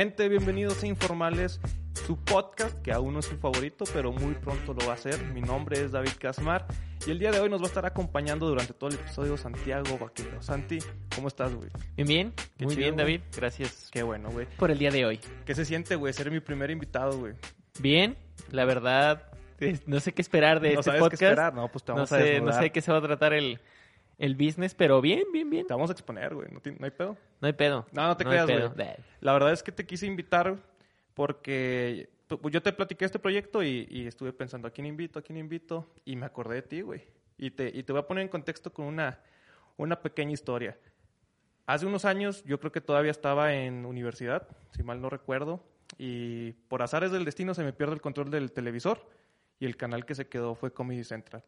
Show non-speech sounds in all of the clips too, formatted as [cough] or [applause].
Gente, bienvenidos a Informales, su podcast que aún no es su favorito, pero muy pronto lo va a ser. Mi nombre es David Casmar y el día de hoy nos va a estar acompañando durante todo el episodio Santiago Vaquero. Santi, ¿cómo estás, güey? Bien, bien. Qué Muy chido, bien, güey. David. Gracias Qué bueno, güey. por el día de hoy. ¿Qué se siente, güey, ser mi primer invitado, güey? Bien, la verdad, no sé qué esperar de ¿No este sabes podcast. qué esperar? No, pues te no vamos a sé, no sé qué se va a tratar el, el business, pero bien, bien, bien. Te vamos a exponer, güey. ¿No, no hay pedo? No hay pedo. No, no te hay creas, güey. La verdad es que te quise invitar porque pues, yo te platiqué este proyecto y, y estuve pensando a quién invito, a quién invito y me acordé de ti, güey. Y te, y te voy a poner en contexto con una, una pequeña historia. Hace unos años yo creo que todavía estaba en universidad, si mal no recuerdo, y por azares del destino se me pierde el control del televisor y el canal que se quedó fue Comedy Central.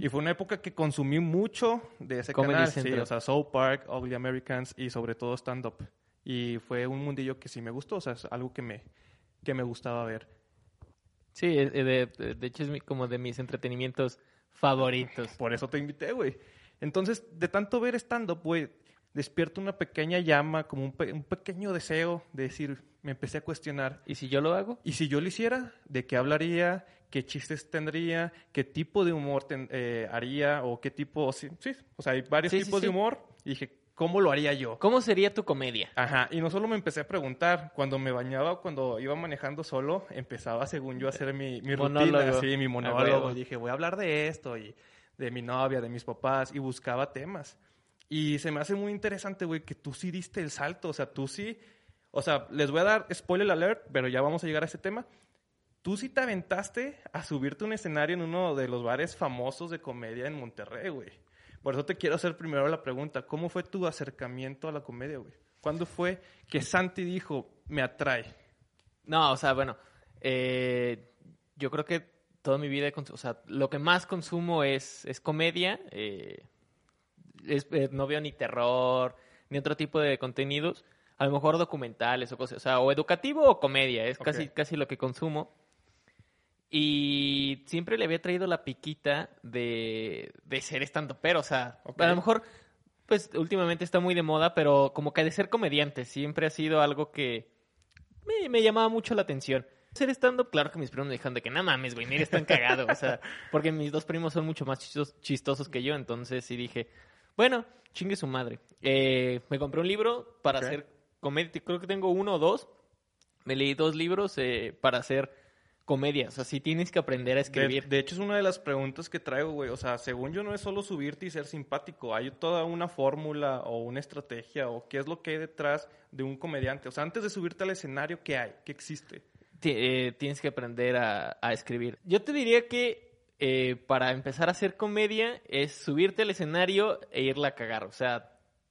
Y fue una época que consumí mucho de ese Comedy canal. Central. Sí, o sea, South Park, Ugly Americans y sobre todo stand-up. Y fue un mundillo que sí me gustó, o sea, es algo que me, que me gustaba ver. Sí, eh, de, de- hecho es mi- como de mis entretenimientos favoritos. Por eso te invité, güey. Entonces, de tanto ver stand-up, güey, despierto una pequeña llama, como un, pe- un pequeño deseo de decir, me empecé a cuestionar, ¿Y si yo lo hago? ¿y si yo lo hiciera? ¿De qué hablaría? ¿Qué chistes tendría? ¿Qué tipo de humor ten- eh, haría? ¿O qué tipo...? Sí, sí, o sea, hay varios Sí, sí, tipos de sí. humor. Y dije, ¿cómo lo haría yo? ¿Cómo sería tu comedia? Ajá, y no solo me empecé a preguntar, cuando me bañaba, cuando iba manejando solo, empezaba según yo a hacer mi, mi rutina, sí, mi monólogo. Y dije, voy a hablar de esto, y de mi novia, de mis papás, y buscaba temas. Y se me hace muy interesante, güey, que tú sí diste el salto, o sea, tú sí, o sea, les voy a dar spoiler alert, pero ya vamos a llegar a ese tema. Tú sí te aventaste a subirte a un escenario en uno de los bares famosos de comedia en Monterrey, güey. Por eso te quiero hacer primero la pregunta, ¿cómo fue tu acercamiento a la comedia, güey? ¿Cuándo fue que Santi dijo, me atrae? No, o sea, bueno, eh, yo creo que toda mi vida, o sea, lo que más consumo es, es comedia. eh, es- eh, no veo ni terror, ni otro tipo de contenidos. A lo mejor documentales o cosas, o sea, o educativo o comedia, es casi, casi lo que consumo. Y siempre le había traído la piquita de, de ser estando pero, o sea, a lo mejor, pues últimamente está muy de moda, pero como que de ser comediante siempre ha sido algo que me, me llamaba mucho la atención. Ser stand-up, claro que mis primos me dijeron de que no mames, güey, ni eres tan cagado. O sea, [laughs] porque mis dos primos son mucho más chistos- chistosos que yo, entonces sí dije, bueno, chingue su madre. Eh, me compré un libro para Ok. hacer comedia, creo que tengo uno o dos. Me leí dos libros eh, para hacer comedia. O sea, sí tienes que aprender a escribir. de hecho, es una de las preguntas que traigo, güey. O sea, según yo, no es solo subirte y ser simpático. Hay toda una fórmula o una estrategia o qué es lo que hay detrás de un comediante. O sea, antes de subirte al escenario, ¿qué hay? ¿Qué existe? Eh, tienes que aprender a, a escribir. Yo te diría que eh, para empezar a hacer comedia es subirte al escenario e irla a cagar. O sea,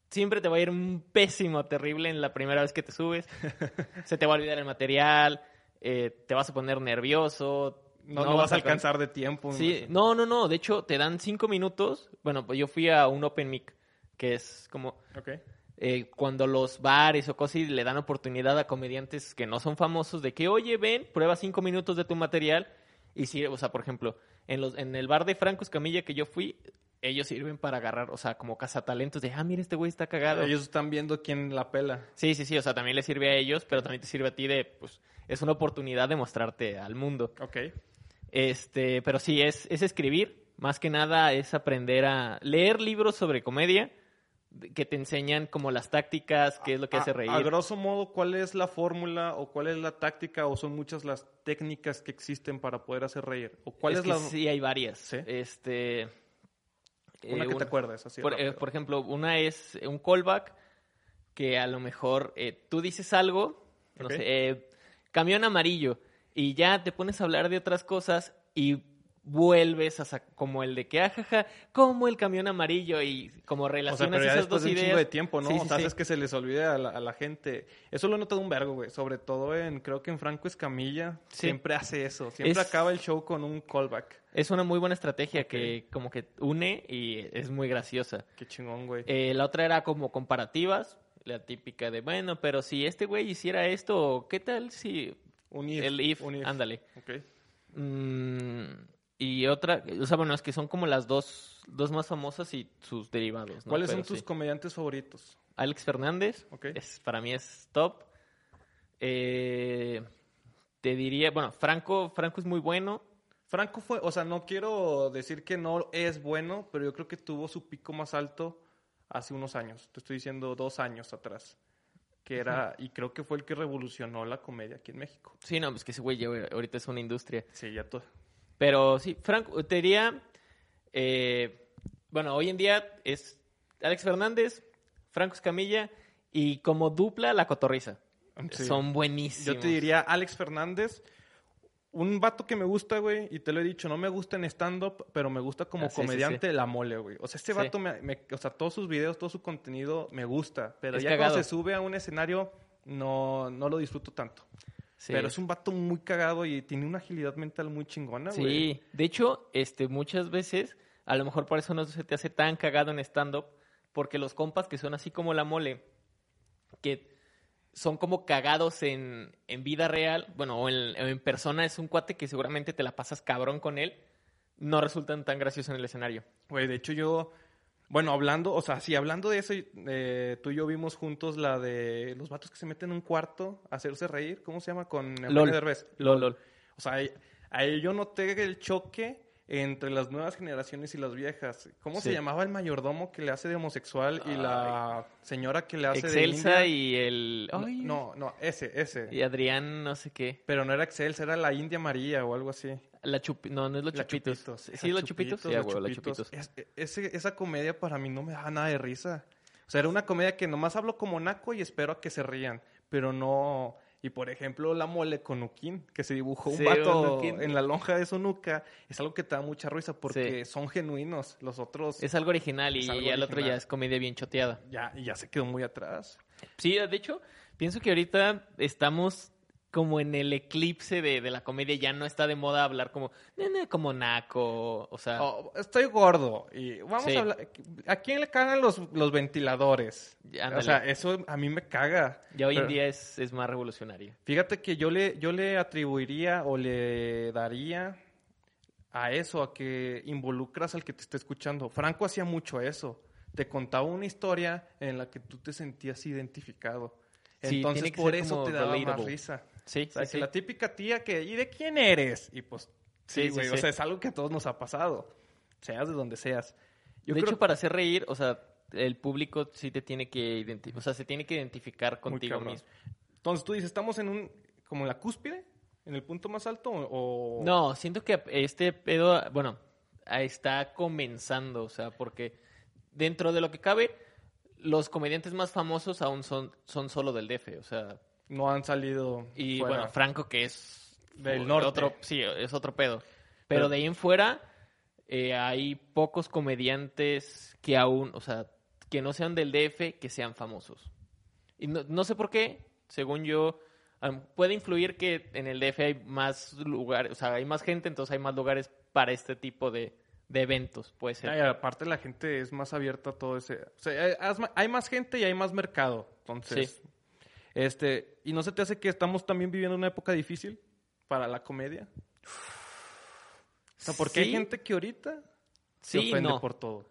siempre te va a ir un pésimo, terrible en la primera vez que te subes. [laughs] Se te va a olvidar el material, eh, te vas a poner nervioso. No, no vas a alcanzar de tiempo. Sí, no, no, no. De hecho, te dan cinco minutos. Bueno, pues yo fui a un Open Mic, que es como Ok. eh, cuando los bares o cosas le dan oportunidad a comediantes que no son famosos de que, oye, ven, prueba cinco minutos de tu material y si, o sea, por ejemplo, en, los, en el bar de Franco Escamilla que yo fui, ellos sirven para agarrar, o sea, como cazatalentos de, ah, mira, este güey está cagado. Ellos están viendo quién la pela. Sí, sí, sí, o sea, también les sirve a ellos, pero también te sirve a ti de, pues, es una oportunidad de mostrarte al mundo. Ok. Este, pero sí, es, es escribir. Más que nada es aprender a leer libros sobre comedia que te enseñan como las tácticas, qué es lo que A- hace reír. A, grosso modo, ¿cuál es la fórmula o cuál es la táctica o son muchas las técnicas que existen para poder hacer reír? ¿O cuál es, que la Sí, hay varias. ¿Sí? Este, una eh, que te acuerdes? Así por, eh, por ejemplo, una es un callback que a lo mejor eh, tú dices algo, no Ok. sé, eh, camión amarillo, y ya te pones a hablar de otras cosas y vuelves a como el de que ajaja, como el camión amarillo y como O sea, relacionas pero ya esas dos de un ideas. de tiempo, ¿no? Sí, o sí, sea, sí. haces que se les olvide a la, a la gente. Eso lo he notado un vergo, güey. Sobre todo en, creo que en Franco Escamilla, siempre hace eso. Siempre Es- acaba el show con un callback. Es una muy buena estrategia que como que une y es muy graciosa. Qué chingón, güey. Eh, la otra era como comparativas, la típica de, bueno, pero si este güey hiciera esto, ¿qué tal si un if. el if, un if. ándale. Mm, y otra, o sea, bueno, es que son como las dos, dos más famosas y sus derivados. ¿no? ¿Cuáles Pero son tus sí. comediantes favoritos? Alex Fernández, es, para mí es top. Eh, te diría, bueno, Franco, Franco es muy bueno. Franco fue, o sea, no quiero decir que no es bueno, pero yo creo que tuvo su pico más alto hace unos años. Te estoy diciendo dos años atrás. Que era, y creo que fue el que revolucionó la comedia aquí en México. Sí, no, pues que ese güey ya ahorita es una industria. Sí, ya todo. Pero sí, Franco, te diría, eh, bueno, hoy en día es Alex Fernández, Franco Escamilla y como dupla La Cotorriza. Sí. Son buenísimos. Yo te diría Alex Fernández, un vato que me gusta, güey, y te lo he dicho, no me gusta en stand-up, pero me gusta como Ah, sí, sí, comediante la mole, güey. O sea, este vato, me, me- o sea, todos sus videos, todo su contenido me gusta, pero Es ya cagado. cuando se sube a un escenario no, no lo disfruto tanto. Sí. Pero es un vato muy cagado y tiene una agilidad mental muy chingona, güey. Sí, de hecho, este, muchas veces, a lo mejor por eso no se te hace tan cagado en stand-up, porque los compas que son así como la mole, que son como cagados en, en vida real, bueno, o en, persona, es un cuate que seguramente te la pasas cabrón con él, no resultan tan graciosos en el escenario. Güey, de hecho yo, bueno, hablando, o sea, sí, hablando de eso, eh, tú y yo vimos juntos la de los vatos que se meten en un cuarto a hacerse reír, ¿cómo se llama? Con Eugenio LOL. Derbez. Lol, lol. O sea, ahí, ahí yo noté el choque entre las nuevas generaciones y las viejas. ¿Cómo se llamaba el mayordomo que le hace de homosexual y la señora que le hace Excelsa de y el... india? ay, No, no, ese, ese. Y Adrián, no sé qué. Pero no era Excelsa, era la India María o algo así. La chupi... No, no es los La chupitos. Chupitos. ¿Sí, los chupitos? Sí, los chupitos. Es- esa comedia para mí no me daba nada de risa. O sea, era una comedia que nomás hablo como naco y espero a que se rían. Pero no... Y por ejemplo, la mole con Ukin, que se dibujó un Sí, vato en la lonja de su nuca, es algo que te da mucha risa porque Sí. son genuinos. Los otros Es algo original y el otro ya es comedia bien choteada. ya, y ya se quedó muy atrás. Sí, de hecho, pienso que ahorita estamos como en el eclipse de, de la comedia. Ya no está de moda hablar como, "Nene", como naco, o sea... Oh, estoy gordo y vamos Sí. a hablar... ¿A quién le cagan los, los ventiladores? Ándale. O sea, eso a mí me caga. ya hoy en día es, es más revolucionario. Fíjate que yo le, yo le atribuiría o le daría a eso, a que involucras al que te esté escuchando. Franco hacía mucho eso. Te contaba una historia en la que tú te sentías identificado. Sí, Entonces, que por eso te daba más risa. Sí, O sea, sí, que sí. la típica tía que, ¿y de quién eres? Y pues, sí, güey, o sea, es algo que a todos nos ha pasado. Seas de donde seas. Yo de creo hecho, para hacer reír, o sea, el público sí te tiene que identificar, o sea, se tiene que identificar contigo mismo. Entonces tú dices, ¿estamos en un, como en la cúspide? ¿En el punto más alto? O... No, siento que este pedo, bueno, está comenzando, o sea, porque dentro de lo que cabe, los comediantes más famosos aún son, son solo del DF, o sea, no han salido y fuera. bueno, Franco que es Del norte. otro, sí, es otro pedo. Pero, Pero- de ahí en fuera eh, hay pocos comediantes que aún, o sea, que no sean del DF, que sean famosos. Y no, no sé por qué, según yo, puede influir que en el DF hay más lugares, o sea, hay más gente, entonces hay más lugares para este tipo de, de eventos, puede ser. Aparte la gente es más abierta a todo ese... O sea, hay- más gente y hay más mercado. Entonces, este... ¿Y no se te hace que estamos también viviendo una época difícil para la comedia? O sea, porque hay Sí. gente que ahorita se Sí, ofende no. por todo.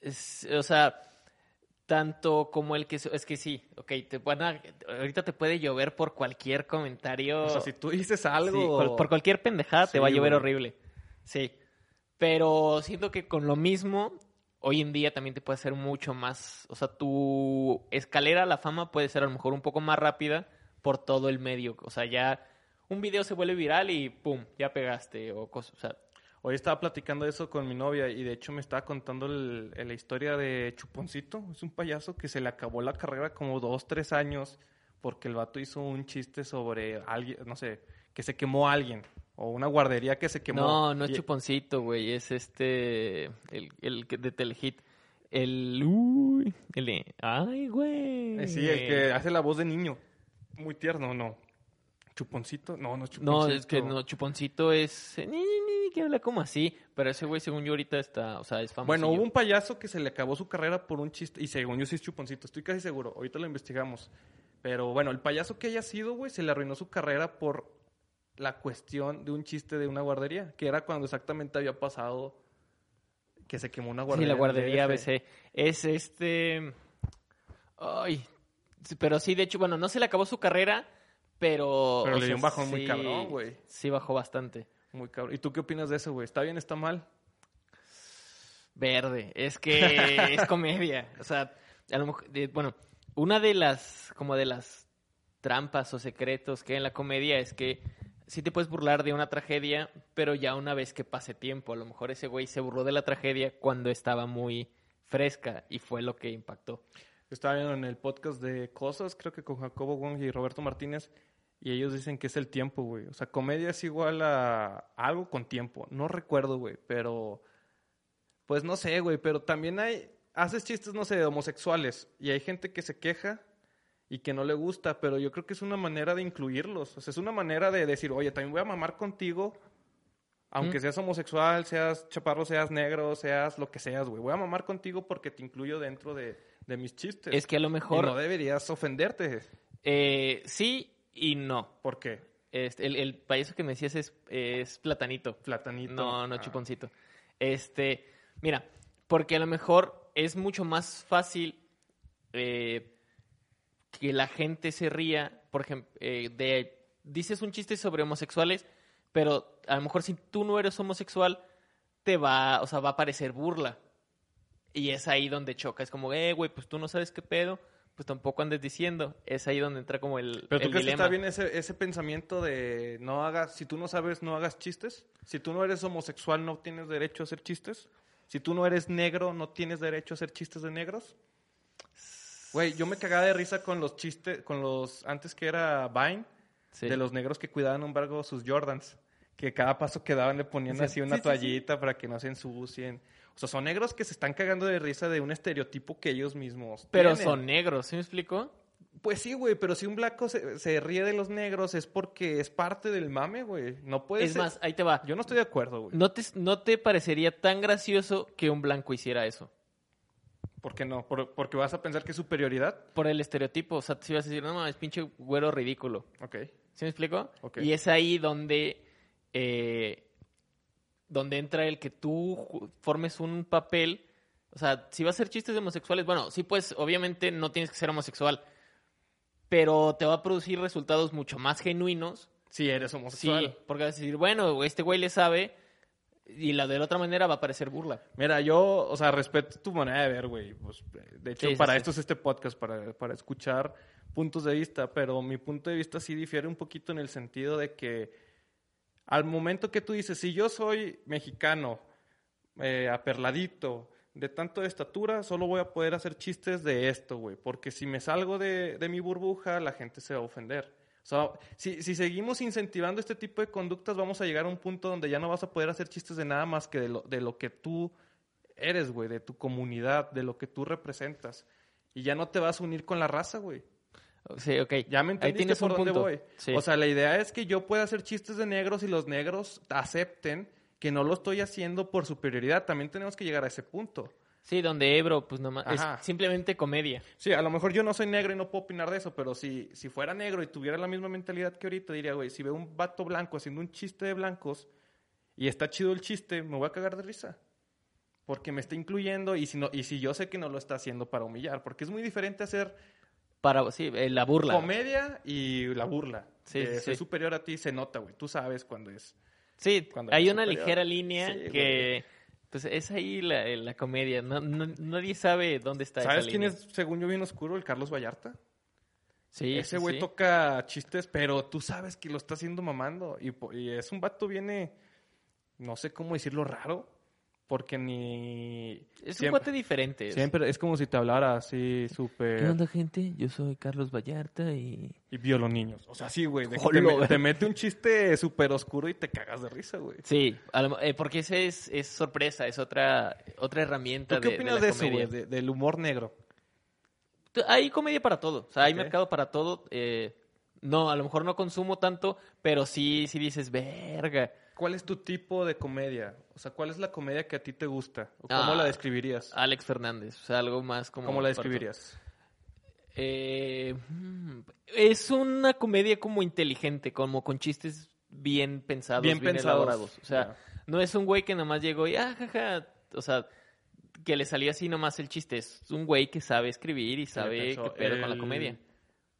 Es- o sea, tanto como el que... Es que sí, ok, te van a- ahorita te puede llover por cualquier comentario. O sea, si tú dices Sí, algo... cual- por cualquier pendejada te Sí, va a llover horrible. Sí. Pero siento que con lo mismo, hoy en día también te puede hacer mucho más. O sea, tu escalera a la fama puede ser a lo mejor un poco más rápida por todo el medio. O sea, ya un video se vuelve viral y pum, ya pegaste. O cosas. O sea, Hoy estaba platicando eso con mi novia y de hecho me estaba contando el- la historia de Chuponcito. Es un payaso que se le acabó la carrera como dos, tres años porque el vato hizo un chiste sobre alguien, no sé, que se quemó a alguien O una guardería que se quemó. No, no es Y- Chuponcito, güey. Es este. El, el de Telehit. El. Uy. El de. Ay, güey. Eh, sí, el que hace la voz de niño. Muy tierno, no. Chuponcito, no, no es Chuponcito. No, es que no, Chuponcito es. eh, Ni, ni, ni, que habla como así. Pero ese güey, según yo, ahorita está. O sea, es famoso. Bueno, hubo un payaso que se le acabó su carrera por un chiste. Y según yo sí es Chuponcito, estoy casi seguro. Ahorita lo investigamos. Pero bueno, el payaso que haya sido, güey, se le arruinó su carrera por la cuestión de un chiste de una guardería. Que era cuando exactamente había pasado que se quemó una Sí, guardería. la en guardería. ABC. Es este. Ay. sí, Pero sí, de hecho, bueno, no se le acabó su carrera, pero. Pero le dio un bajón muy sí- cabrón, güey. Sí, bajó bastante. Muy cabrón. ¿Y tú qué opinas de eso, güey? ¿Está bien, está mal? Verde. Es que [laughs] es comedia. O sea, a lo mejor. bueno, una de las. Como de las trampas o secretos que hay en la comedia es que sí te puedes burlar de una tragedia, pero ya una vez que pase tiempo. A lo mejor ese güey se burló de la tragedia cuando estaba muy fresca y fue lo que impactó. Estaba viendo en el podcast de Cosas, creo que con Jacobo Wong y Roberto Martínez, y ellos dicen que es el tiempo, güey. O sea, comedia es igual a algo con tiempo. No recuerdo, güey, pero... Pues no sé, güey, pero también hay... Haces chistes, no sé, de homosexuales, y hay gente que se queja y que no le gusta, pero yo creo que es una manera de incluirlos. O sea, es una manera de decir, oye, también voy a mamar contigo, aunque Mm. seas homosexual, seas chaparro, seas negro, seas lo que seas, güey. Voy a mamar contigo porque te incluyo dentro de, de mis chistes. Es que a lo Y mejor. no deberías ofenderte. eh, sí y no. ¿Por qué? Este, el, el payaso que me decías es, es platanito. Platanito. No, no Ah. chuponcito. Este, mira, porque a lo mejor es mucho más fácil eh, que la gente se ría, por ejemplo, eh, de dices un chiste sobre homosexuales, pero a lo mejor si tú no eres homosexual, te va, o sea, va a parecer burla. Y es ahí donde choca. Es como, eh, güey, pues tú no sabes qué pedo, pues tampoco andes diciendo. Es ahí donde entra como el, Pero tú el crees que está bien ese, ese pensamiento de no hagas, si tú no sabes, no hagas chistes. Si tú no eres homosexual, no tienes derecho a hacer chistes. Si tú no eres negro, no tienes derecho a hacer chistes de negros. Güey, yo me cagaba de risa con los chistes, con los, antes que era Vine, Sí. de los negros que cuidaban un barco sus Jordans. Que cada paso que daban le ponían Sí, así una sí, toallita para que no se ensucien. O sea, son negros que se están cagando de risa de un estereotipo que ellos mismos Pero tienen. son negros, ¿sí me explico? Pues sí, güey, pero si un blanco se, se ríe de los negros es porque es parte del mame, güey. No puede es ser- más, ahí te va. Yo no estoy de acuerdo, güey. ¿No te, ¿No te parecería tan gracioso que un blanco hiciera eso? ¿Por qué no? Por- porque vas a pensar que es superioridad. Por el estereotipo. O sea, si vas a decir, no mames, pinche güero ridículo. Ok. ¿Sí me explico? Ok. Y es ahí donde, eh, donde entra el que tú formes un papel. O sea, si vas a hacer chistes de homosexuales, bueno, sí, pues obviamente no tienes que ser homosexual. Pero te va a producir resultados mucho más genuinos. Si eres homosexual. Sí, porque vas a decir, bueno, este güey le sabe. Y la de la otra manera va a parecer burla. Mira, yo, o sea, respeto tu manera de ver, güey. Pues, de hecho, Sí, sí, para sí. esto es este podcast, para, para escuchar puntos de vista. Pero mi punto de vista sí difiere un poquito en el sentido de que al momento que tú dices, si yo soy mexicano, eh, aperladito, de tanto de estatura, solo voy a poder hacer chistes de esto, güey. Porque si me salgo de, de mi burbuja, la gente se va a ofender. O sea, si, si seguimos incentivando este tipo de conductas, vamos a llegar a un punto donde ya no vas a poder hacer chistes de nada más que de lo, de lo que tú eres, güey, de tu comunidad, de lo que tú representas. Y ya no te vas a unir con la raza, güey. Sí, ok. Ya me Ahí entendiste tienes por un dónde punto. voy. Sí. O sea, la idea es que yo pueda hacer chistes de negros y los negros acepten que no lo estoy haciendo por superioridad. También tenemos que llegar a ese punto. Sí, donde Ebro, pues nomás, Ajá. es simplemente comedia. Sí, a lo mejor yo no soy negro y no puedo opinar de eso, pero si, si fuera negro y tuviera la misma mentalidad que ahorita, diría, güey, si veo un vato blanco haciendo un chiste de blancos y está chido el chiste, me voy a cagar de risa. Porque me está incluyendo y si, no, y si yo sé que no lo está haciendo para humillar, porque es muy diferente hacer Para, sí, eh, la burla. comedia y la burla. Sí, sí, ser superior a ti se nota, güey. Tú sabes cuando es. Sí, cuando hay una superior. ligera línea Sí, que, pues es ahí la, la comedia. No, no- nadie sabe dónde está ¿Sabes esa quién línea. es, según yo, bien oscuro? El Carlos Vallarta. Sí, Ese güey sí. toca chistes, pero tú sabes que lo está haciendo mamando. Y, y es un vato viene, no sé cómo decirlo, raro. Porque ni... Es un cuate diferente. siempre es como si te hablara así súper... ¿Qué onda, gente? Yo soy Carlos Vallarta y... Y violo niños. O sea, sí, güey. de te, me- te mete un chiste súper oscuro y te cagas de risa, güey. Sí, eh, porque ese es, es sorpresa, es otra, otra herramienta ¿Tú qué de, opinas la de, eso, comedia. güey? De- del humor negro. Hay comedia para todo, o sea, hay mercado para todo. eh, no, a lo mejor no consumo tanto, pero sí, sí dices, verga. ¿Cuál es tu tipo de comedia? O sea, ¿cuál es la comedia que a ti te gusta? ¿O ¿Cómo Ah, la describirías? Alex Fernández, o sea, algo más como... ¿Cómo la describirías? Eh, mm, es una comedia como inteligente, como con chistes bien pensados, Bien bien, pensados, elaborados. O sea, no es un güey que nomás llegó y, ah, jaja, o sea, que le salía así nomás el chiste. Es un güey que sabe escribir y sabe qué pedo con la comedia.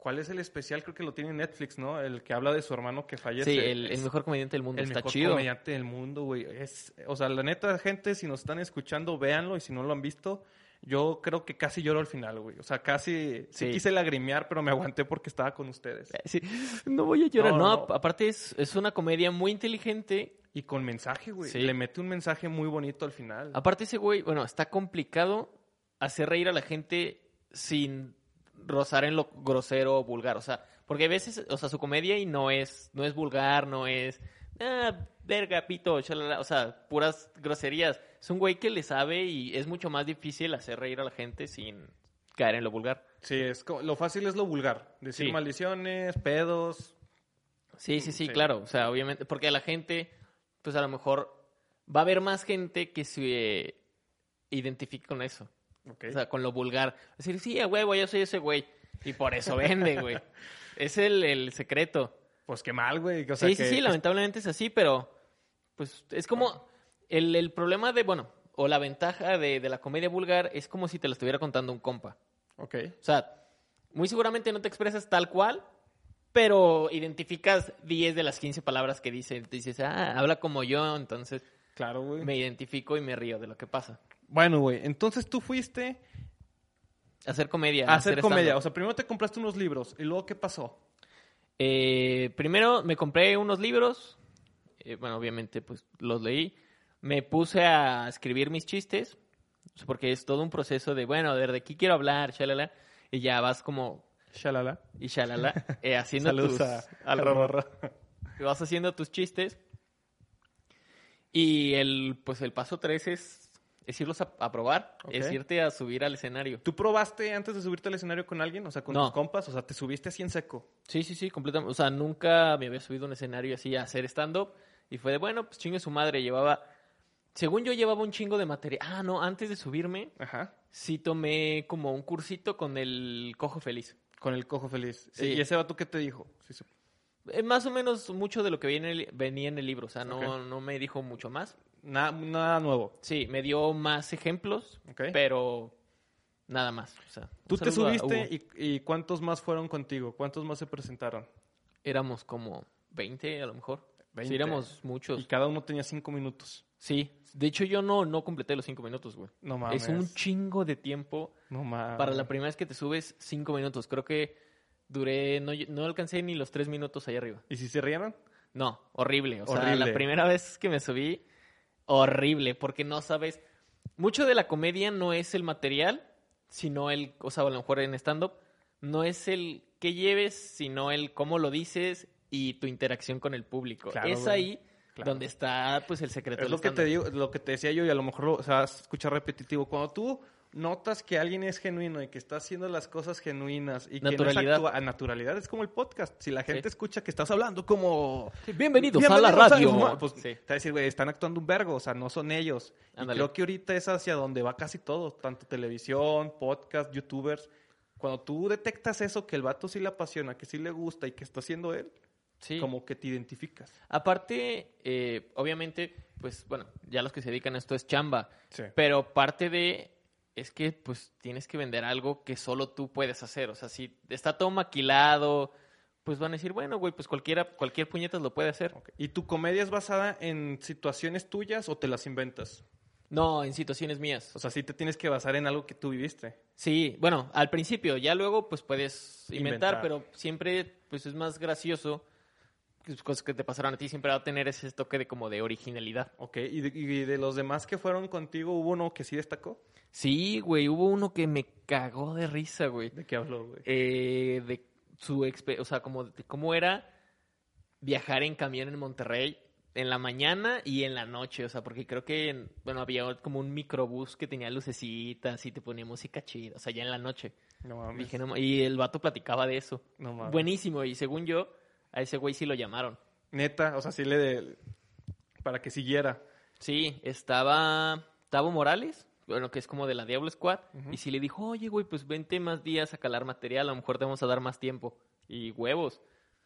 ¿Cuál es el especial? Creo que lo tiene en Netflix, ¿no? El que habla de su hermano que fallece. Sí, el, mejor comediante del mundo. el Está mejor chido. comediante del mundo, güey. Es, o sea, la neta, gente, si nos están escuchando, véanlo. Y si no lo han visto, yo creo que casi lloro al final, güey. O sea, casi... Sí, Sí. quise lagrimear, pero me aguanté porque estaba con ustedes. Eh, sí, No voy a llorar. No, No, no. aparte es, es una comedia muy inteligente. Y con mensaje, güey. Sí. Le mete un mensaje muy bonito al final. Aparte ese güey, bueno, está complicado hacer reír a la gente sin rozar en lo grosero o vulgar. O sea, porque a veces, o sea, su comedia y no es, no es vulgar, no es, ah, verga, pito, shalala", o sea, puras groserías. Es un güey que le sabe y es mucho más difícil hacer reír a la gente sin caer en lo vulgar. Sí, es lo fácil es lo vulgar. Decir Sí. maldiciones, pedos. Sí, sí, sí, Sí. claro. O sea, obviamente, porque a la gente, pues a lo mejor va a haber más gente que se identifique con eso. O sea, con lo vulgar. Decir, sí, a huevo, yo soy ese güey. Y por eso vende, güey. [laughs] es el, el secreto. pues qué mal, güey. O sea, sí, sí, que- sí, lamentablemente es así, pero pues es como el, el problema de, bueno, o la ventaja de, de la comedia vulgar es como si te lo estuviera contando un compa. Ok. O sea, muy seguramente no te expresas tal cual, pero identificas 10 de las 15 palabras que dice. Dices, ah, habla como yo, entonces Claro, güey. me identifico y me río de lo que pasa. Bueno, güey. Entonces tú fuiste Hacer comedia. a hacer comedia. O sea, primero te compraste unos libros. ¿Y luego qué pasó? Eh, primero me compré unos libros. eh, bueno, obviamente, pues los leí. Me puse a escribir mis chistes. Porque es todo un proceso de, bueno, a ver, ¿de qué quiero hablar? Shalala. Y ya vas como, Shalala. y shalala, [laughs] eh, haciendo Saludos tus... a, a Rorro. vas haciendo tus chistes. Y el, pues el paso tres es, es irlos a, a probar. Es irte a subir al escenario. ¿Tú probaste antes de subirte al escenario con alguien? O sea, con No. tus compas. O sea, te subiste así en seco. Sí, sí, sí, completamente. O sea, nunca me había subido a un escenario así a hacer stand-up. Y fue de, bueno, pues chingue su madre. Llevaba, según yo llevaba un chingo de material. Ah, no, antes de subirme, Ajá. sí tomé como un cursito con el cojo feliz. Con el cojo feliz. Sí. ¿Y ese vato qué te dijo? Sí, sí. Eh, más o menos mucho de lo que venía en el, venía en el libro. O sea, no, no me dijo mucho más. Nada, nada nuevo. Sí, me dio más ejemplos, pero nada más. O sea, Tú te subiste y, y ¿cuántos más fueron contigo? ¿Cuántos más se presentaron? Éramos como 20 a lo mejor. 20. Sí, éramos muchos. Y cada uno tenía cinco minutos. Sí, de hecho yo no, no completé los cinco minutos, güey. No mames. Es un chingo de tiempo No mames. para la primera vez que te subes, cinco minutos. Creo que duré, no, no alcancé ni los tres minutos ahí arriba. ¿Y si se rieron? No, horrible. O sea, Horrible. la primera vez que me subí, horrible, porque no sabes. Mucho de la comedia no es el material, sino el, o sea, a lo mejor en stand-up, no es el que lleves, sino el cómo lo dices y tu interacción con el público. Claro, es ahí Claro. donde está, pues, el secreto Es del lo que te digo, lo que te decía yo y a lo mejor lo, o sea, se escucha repetitivo. Cuando tú notas que alguien es genuino y que está haciendo las cosas genuinas y Naturalidad. que no es actua- a naturalidad es como el podcast. Si la gente Sí. escucha que estás hablando como Bienvenidos, Bienvenidos a la radio. [laughs] Pues Sí. te va a decir, güey, están actuando un vergo, o sea, no son ellos. Y creo que ahorita es hacia donde va casi todo, tanto televisión, podcast, youtubers. Cuando tú detectas eso, que el vato sí le apasiona, que sí le gusta y que está haciendo él, Sí. como que te identificas. Aparte, eh, obviamente, pues bueno, ya los que se dedican a esto es chamba. Sí. Pero parte de es que pues tienes que vender algo que solo tú puedes hacer. O sea, si está todo maquilado, pues van a decir, bueno, güey, pues cualquiera, cualquier puñetas lo puede hacer. ¿Y tu comedia es basada en situaciones tuyas o te las inventas? No, en situaciones mías. O sea, sí te tienes que basar en algo que tú viviste. Sí, bueno, al principio, ya luego pues puedes inventar, Inventar. pero siempre pues es más gracioso cosas que te pasaron a ti, siempre va a tener ese toque de como de originalidad. Ok, ¿Y de, y de los demás que fueron contigo, hubo uno que sí destacó? Sí, güey, hubo uno que me cagó de risa, güey. ¿De qué habló, güey? Eh, de su o sea, como de cómo era viajar en camión en Monterrey en la mañana y en la noche, o sea, porque creo que, en- bueno, había como un microbús que tenía lucecitas y te ponía música chida, o sea, ya en la noche. No mames. Dije, no ma- y el vato platicaba de eso. No mames. Buenísimo, y según yo, a ese güey sí lo llamaron. Neta, o sea, sí le... de- para que siguiera. Sí, estaba Tavo Morales, bueno, que es como de la Diablo Squad, y sí le dijo, oye, güey, pues vente más días a calar material, a lo mejor te vamos a dar más tiempo. Y huevos.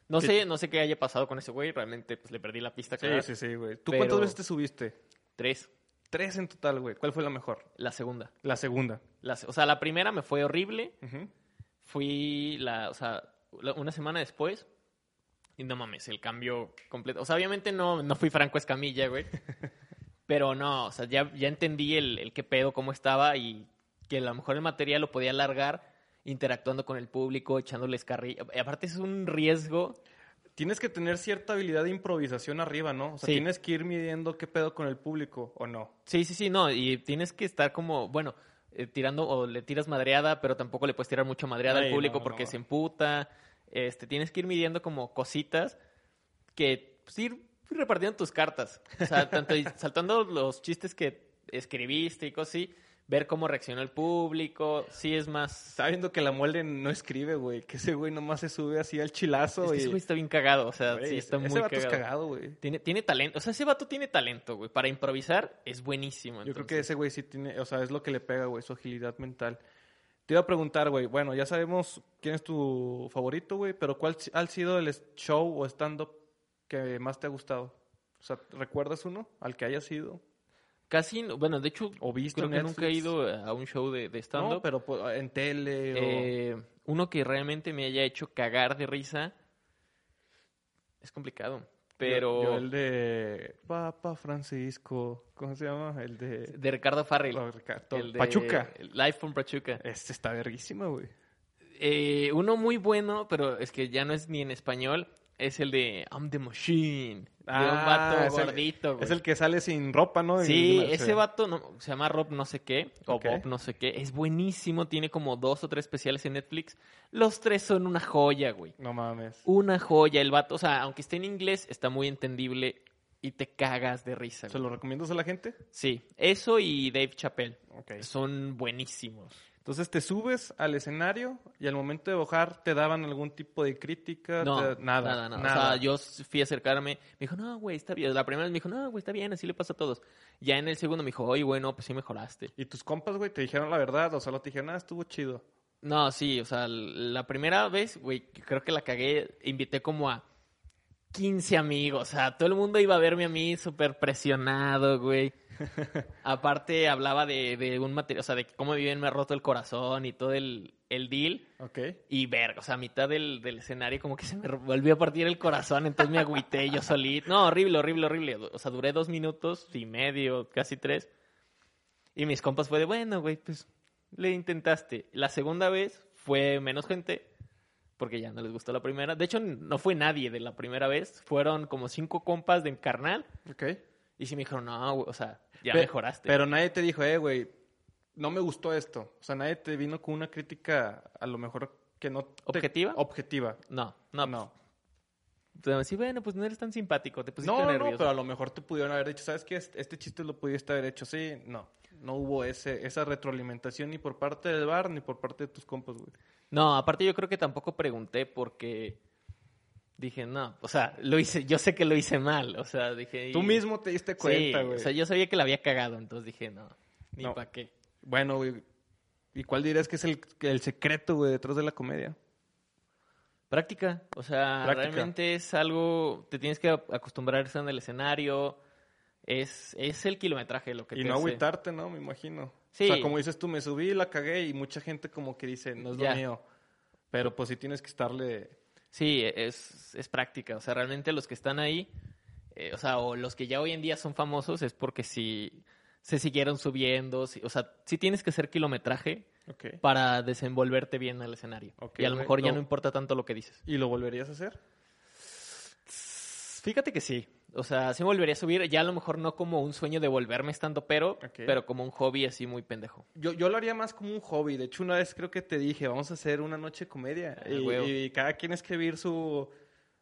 No ¿Qué? sé, no sé qué haya pasado con ese güey, realmente pues le perdí la pista. Sí, claro. sí, sí, güey. ¿Tú Pero- cuántas veces te subiste? Tres, Tres en total, güey. ¿Cuál fue la mejor? la segunda. La segunda. La o sea, la primera me fue horrible, fui la, o sea, la- una semana después, y no mames, el cambio completo. O sea, obviamente no, no fui Franco Escamilla, güey. [laughs] pero no, o sea, ya, ya entendí el, el qué pedo, cómo estaba y que a lo mejor el material lo podía alargar interactuando con el público, echándoles carrilla. Aparte es un riesgo. Tienes que tener cierta habilidad de improvisación arriba, ¿no? O sea, Sí. tienes que ir midiendo qué pedo con el público, ¿o no? Sí, sí, sí, no, y tienes que estar como, bueno, eh, tirando o le tiras madreada, pero tampoco le puedes tirar mucho madreada Ay, al público no, porque no. se emputa. Este, tienes que ir midiendo como cositas que pues, ir repartiendo tus cartas. O sea, tanto [laughs] saltando los chistes que escribiste y cosas así, ver cómo reaccionó el público, sí es más... Está viendo que la muelde no escribe, güey. Que ese güey nomás se sube así al chilazo Es que y... ese güey está bien cagado, o sea, sí está ese muy vato es cagado. güey. Tiene, tiene talento, o sea, ese vato tiene talento, güey. Para improvisar es buenísimo. Yo creo que entonces. ese güey sí tiene, o sea, es lo que le pega, güey, su agilidad mental. Te iba a preguntar, güey, bueno, ya sabemos quién es tu favorito, güey, pero ¿cuál ha sido el show o stand-up que más te ha gustado? O sea, ¿recuerdas uno al que haya sido? Casi, no- bueno, de hecho, ¿O visto creo que nunca he Netflix? ido a un show de, de No, stand-up. pero pues, en tele o... Eh, uno que realmente me haya hecho cagar de risa es complicado. Pero Yo, yo el de Papa Francisco, ¿cómo se llama? El de... de Ricardo Farrell. Ricardo- el de Pachuca. Live from Pachuca. Este está verguísima, güey. Eh, uno muy bueno, pero es que ya no es ni en español, es el de I'm the Machine. de un vato Ah, es el- gordito, güey. Es el que sale sin ropa, ¿no? Sí, Y- ese vato no, se llama Rob no sé qué, o. Bob no sé qué. Es buenísimo, tiene como dos o tres especiales en Netflix. Los tres son una joya, güey. No mames. Una joya. El vato, o sea, aunque esté en inglés, está muy entendible y te cagas de risa. ¿Se güey. lo recomiendas a la gente? Sí, eso y Dave Chappelle. Son buenísimos. Entonces te subes al escenario y al momento de bajar te daban algún tipo de crítica. No, te- nada, nada, nada. nada. O sea, yo fui a acercarme, me dijo, no, güey, está bien. La primera vez me dijo, no, güey, está bien, así le pasa a todos. Ya en el segundo me dijo, oye, bueno, pues sí mejoraste. ¿Y tus compas, güey, te dijeron la verdad? O sea, lo te dijeron, ah, estuvo chido. No, sí, o sea, la primera vez, güey, creo que la cagué, invité como a 15 amigos, o sea, todo el mundo iba a verme a mí súper presionado, güey. [laughs] Aparte hablaba de, de un material, o sea, de cómo bien me ha roto el corazón y todo el, el deal. Ok. Y ver, o sea, a mitad del, del escenario como que se me volvió a partir el corazón, entonces me agüité yo solito. No, horrible, horrible, horrible. O sea, duré dos minutos y medio, casi tres. Y mis compas fue de, bueno, güey, pues le intentaste. La segunda vez fue menos gente, porque ya no les gustó la primera. De hecho, no fue nadie de la primera vez. Fueron como cinco compas de carnal. Ok. Y sí me dijeron, no, güey, o sea, ya mejoraste. Pero nadie te dijo, eh, güey, no me gustó esto. O sea, nadie te vino con una crítica a lo mejor que no... te- ¿Objetiva? Objetiva. no, no, No. Entonces, sí, bueno, pues no eres tan simpático, te pusiste No, nervioso. no, pero a lo mejor te pudieron haber dicho, ¿sabes qué? Este este chiste lo pudiste haber hecho así. No, no hubo ese, esa retroalimentación ni por parte del bar ni por parte de tus compas, güey. No, aparte yo creo que tampoco pregunté porque dije, no, o sea, lo hice, yo sé que lo hice mal, o sea, dije... Tú y- mismo te diste cuenta, sí, güey. o sea, yo sabía que la había cagado, entonces dije, no, ni No. para qué. Bueno, güey. ¿Y cuál dirías que es el, secreto, güey, detrás de la comedia? Práctica, o sea, Práctica. realmente es algo, te tienes que acostumbrar a estar en el escenario, es, es el kilometraje lo que Y te no hace. agüitarte, ¿no? Me imagino. Sí. O sea, como dices tú, me subí, la cagué y mucha gente como que dice, no es Ya. lo mío. Pero pues sí tienes que estarle... Sí, es, es práctica. O sea, realmente los que están ahí, eh, o sea, o los que ya hoy en día son famosos es porque si se siguieron subiendo. si- o sea, sí tienes que hacer kilometraje para desenvolverte bien al escenario. Y a lo mejor ya no importa tanto lo que dices. ¿Y lo volverías a hacer? Fíjate que sí. O sea, sí me volvería a subir, ya a lo mejor no como un sueño de volverme estando pero, pero como un hobby así muy pendejo. Yo, yo lo haría más como un hobby. De hecho, una vez creo que te dije, vamos a hacer una noche de comedia. Ah, y, cada quien escribir su,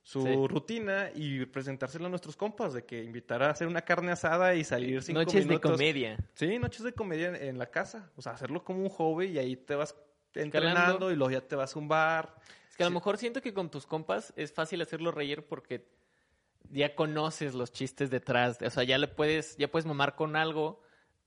su Sí. rutina y presentársela a nuestros compas. De que invitar a hacer una carne asada y salir cinco Noches minutos. de comedia. Sí, noches de comedia en, la casa. O sea, hacerlo como un hobby y ahí te vas Escalando. entrenando y luego ya te vas a un bar. Es que a lo mejor siento que con tus compas es fácil hacerlo reír porque ya conoces los chistes detrás. O sea, ya le puedes, ya puedes mamar con algo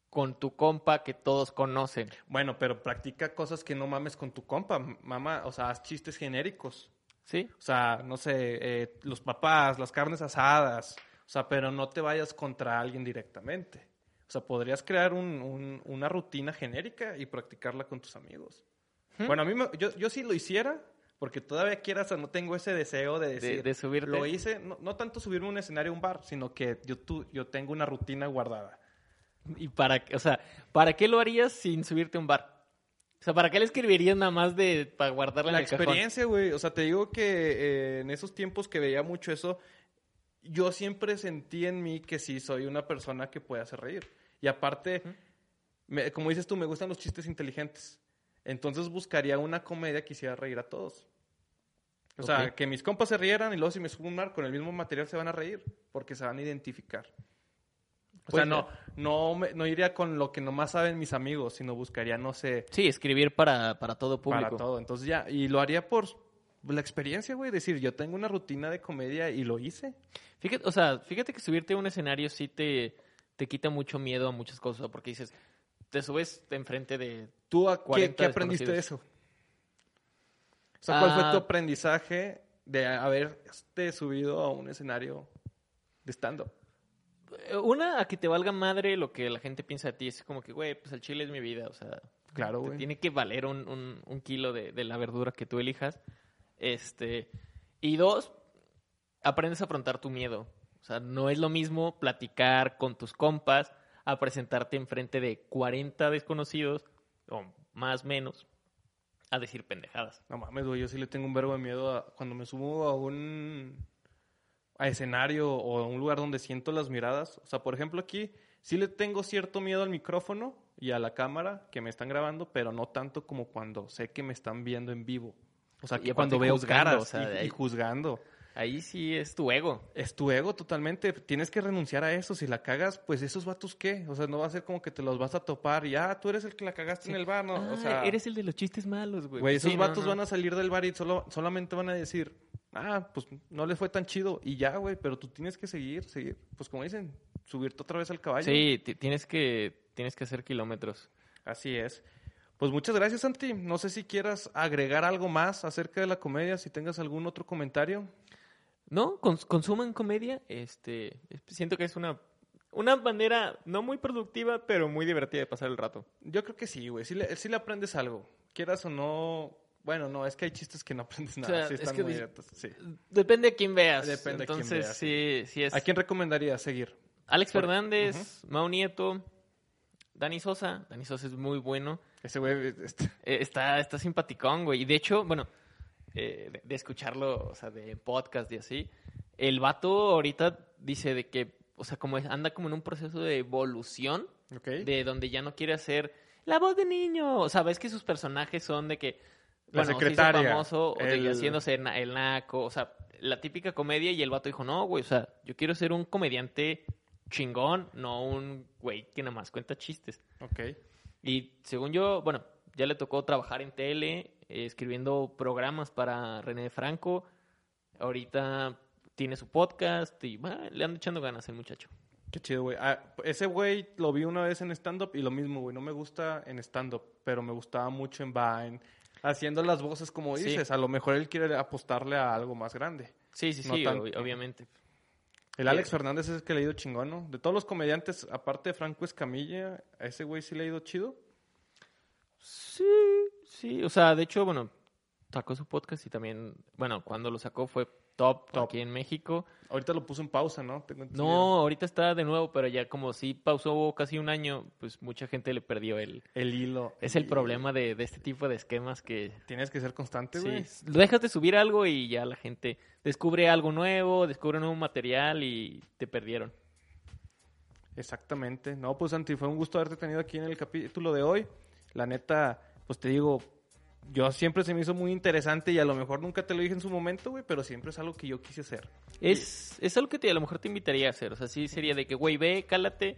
con tu compa que todos conocen. Bueno, pero practica cosas que no mames con tu compa. Mamá, o sea, haz chistes genéricos. ¿Sí? O sea, no sé, eh, los papás, las carnes asadas. O sea, pero no te vayas contra alguien directamente. O sea, podrías crear un- un- una rutina genérica y practicarla con tus amigos. Bueno, a mí me- yo, yo sí lo hiciera, porque todavía quieras o no tengo ese deseo de decir. de subirte. Lo hice, no, no tanto subirme a un escenario a un bar, sino que yo, yo tengo una rutina guardada. ¿Y para qué? O sea, ¿para qué lo harías sin subirte a un bar? O sea, ¿para qué le escribirías nada más de para guardarla La en el experiencia, güey. O sea, te digo que eh, en esos tiempos que veía mucho eso, yo siempre sentí en mí que sí soy una persona que puede hacer reír. Y aparte, me- como dices tú, me gustan los chistes inteligentes. Entonces buscaría una comedia que hiciera reír a todos. O sea, que mis compas se rieran y luego si me subo un mar con el mismo material se van a reír porque se van a identificar. O Pues sea, no, no, me- no iría con lo que nomás saben mis amigos, sino buscaría, no sé, Sí, escribir para, para todo público. para todo. Entonces ya, y lo haría por la experiencia, güey. Decir, yo tengo una rutina de comedia y lo hice. Fíjate, o sea, fíjate que subirte a un escenario sí te, te quita mucho miedo a muchas cosas, porque dices, te subes enfrente de... ¿Tú a qué, 40 qué aprendiste de eso? O sea, ¿cuál Ah. fue tu aprendizaje de haberte subido a un escenario de stand-up? Eh, Una, a que te valga madre lo que la gente piensa de ti. Es como que, güey, pues el chile es mi vida. O sea, Claro, te tiene que valer un, un- un kilo de, de la verdura que tú elijas. Este, y dos, aprendes a afrontar tu miedo. O sea, no es lo mismo platicar con tus compas a presentarte enfrente de 40 desconocidos, o más menos, a decir pendejadas. No mames, güey, yo sí le tengo un verbo de miedo a- cuando me subo a un a escenario o a un lugar donde siento las miradas. O sea, por ejemplo, aquí sí le tengo cierto miedo al micrófono y a la cámara que me están grabando, pero no tanto como cuando sé que me están viendo en vivo. O sea, Y que cuando veo juzgando, caras o sea, y- juzgando. Ahí sí es tu ego. Es tu ego totalmente. Tienes que renunciar a eso. Si la cagas, pues esos vatos qué. O sea, no va a ser como que te los vas a topar y ah, tú eres el que la cagaste en el bar, ¿no? Ah, o sea, eres el de los chistes malos, güey. güey, esos Sí, vatos no. van a salir del bar y solo, solamente van a decir, ah, pues no les fue tan chido y ya, güey, pero tú tienes que seguir, seguir. Pues como dicen, subirte otra vez al caballo. Sí, ti- tienes que, tienes que hacer kilómetros. Así es. Pues muchas gracias, Santi. No sé si quieras agregar algo más acerca de la comedia, si tengas algún otro comentario. No, cons- consuman comedia. Este, siento que es una, una manera no muy productiva, pero muy divertida de pasar el rato. Yo creo que sí, güey. Sí le, sí le aprendes algo. Quieras o no. Bueno, no, es que hay chistes que no [laughs] aprendes nada. sea, sí es están que muy directos, sí. Depende de quién veas. Depende de quién Entonces, veas, sí, sí es. ¿A quién recomendarías seguir? Alex Por- Fernández, Mau Nieto, Dani Sosa. Dani Sosa es muy bueno. Ese güey. este, Eh, está, está simpaticón, güey. Y de hecho, bueno, eh, de, de escucharlo, o sea, de podcast y así, el vato ahorita dice de que, o sea, como anda como en un proceso de evolución, de donde ya no quiere hacer la voz de niño. O sea, ves que sus personajes son de que, La bueno, se secretaria, famoso, o de que el- haciéndose na- el naco, o sea, la típica comedia y el vato dijo, no, güey, o sea, yo quiero ser un comediante chingón, no un güey que nada más cuenta chistes. Ok. Y según yo, bueno, ya le tocó trabajar en tele, escribiendo programas para René Franco. Ahorita tiene su podcast y bah, le anda echando ganas el muchacho. Qué chido, güey. Ah, ese güey lo vi una vez en stand-up y lo mismo, güey. No me gusta en stand-up, pero me gustaba mucho en Vine. Haciendo las voces como Sí. dices. A lo mejor él quiere apostarle a algo más grande. Sí, sí, No sí, ob- obviamente. El Alex Fernández es el que le ha ido chingón, ¿no? De todos los comediantes, aparte de Franco Escamilla, a ese güey sí le ha ido chido. Sí, sí, o sea, de hecho, bueno, sacó su podcast y también, bueno, cuando lo sacó fue top, Top. aquí en México. Ahorita lo puso en pausa, ¿no? Tengo. No, ahorita está de nuevo, pero ya como sí pausó casi un año, pues mucha gente le perdió el... El hilo. Es el problema de, de este tipo de esquemas que Tienes que ser constante, sí, güey. dejas de subir algo y ya la gente descubre algo nuevo, descubre nuevo material y te perdieron. Exactamente. No, pues Santi, fue un gusto haberte tenido aquí en el capítulo de hoy. La neta, pues te digo, yo siempre se me hizo muy interesante y a lo mejor nunca te lo dije en su momento, güey, pero siempre es algo que yo quise hacer. Es, es algo que te, a lo mejor te invitaría a hacer. O sea, sí sería de que, güey, ve, cálate.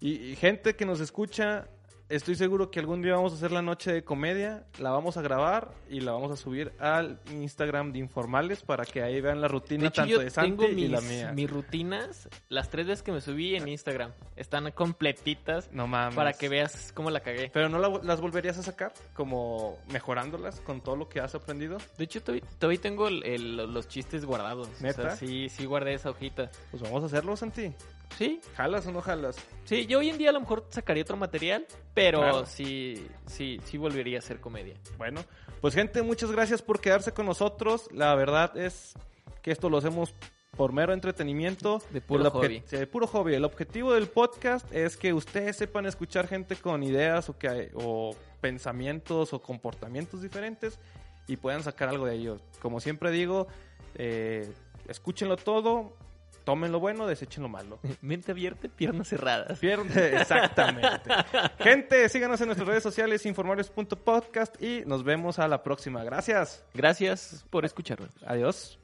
Y, y gente que nos escucha, estoy seguro que algún día vamos a hacer la noche de comedia, la vamos a grabar y la vamos a subir al Instagram de Informales para que ahí vean la rutina De hecho, tanto yo de Santi tengo y mis, la mía. mis rutinas, las tres veces que me subí en Instagram, están completitas No mames. para que veas cómo la cagué. Pero no la- las volverías a sacar, como mejorándolas con todo lo que has aprendido. De hecho, todavía, todavía tengo el- el- los chistes guardados. O ¿Neta? sea, sí, sí guardé esa hojita. Pues vamos a hacerlo, Santi. Sí, ¿Jalas o no jalas? sí, yo hoy en día a lo mejor sacaría otro material, pero Claro. sí, sí, sí volvería a hacer comedia. Bueno, pues gente, muchas gracias por quedarse con nosotros. La verdad es que esto lo hacemos por mero entretenimiento. De puro hobby. de puro hobby. El objetivo del podcast es que ustedes sepan escuchar gente con ideas o, que, o pensamientos o comportamientos diferentes y puedan sacar algo de ellos. Como siempre digo, eh, escúchenlo todo, tomen lo bueno, desechen lo malo. [laughs] Mente abierta, piernas cerradas. Pierde, exactamente. [laughs] Gente, síganos en nuestras redes sociales, informarios.podcast y nos vemos a la próxima. Gracias. Gracias por escucharnos. Adiós.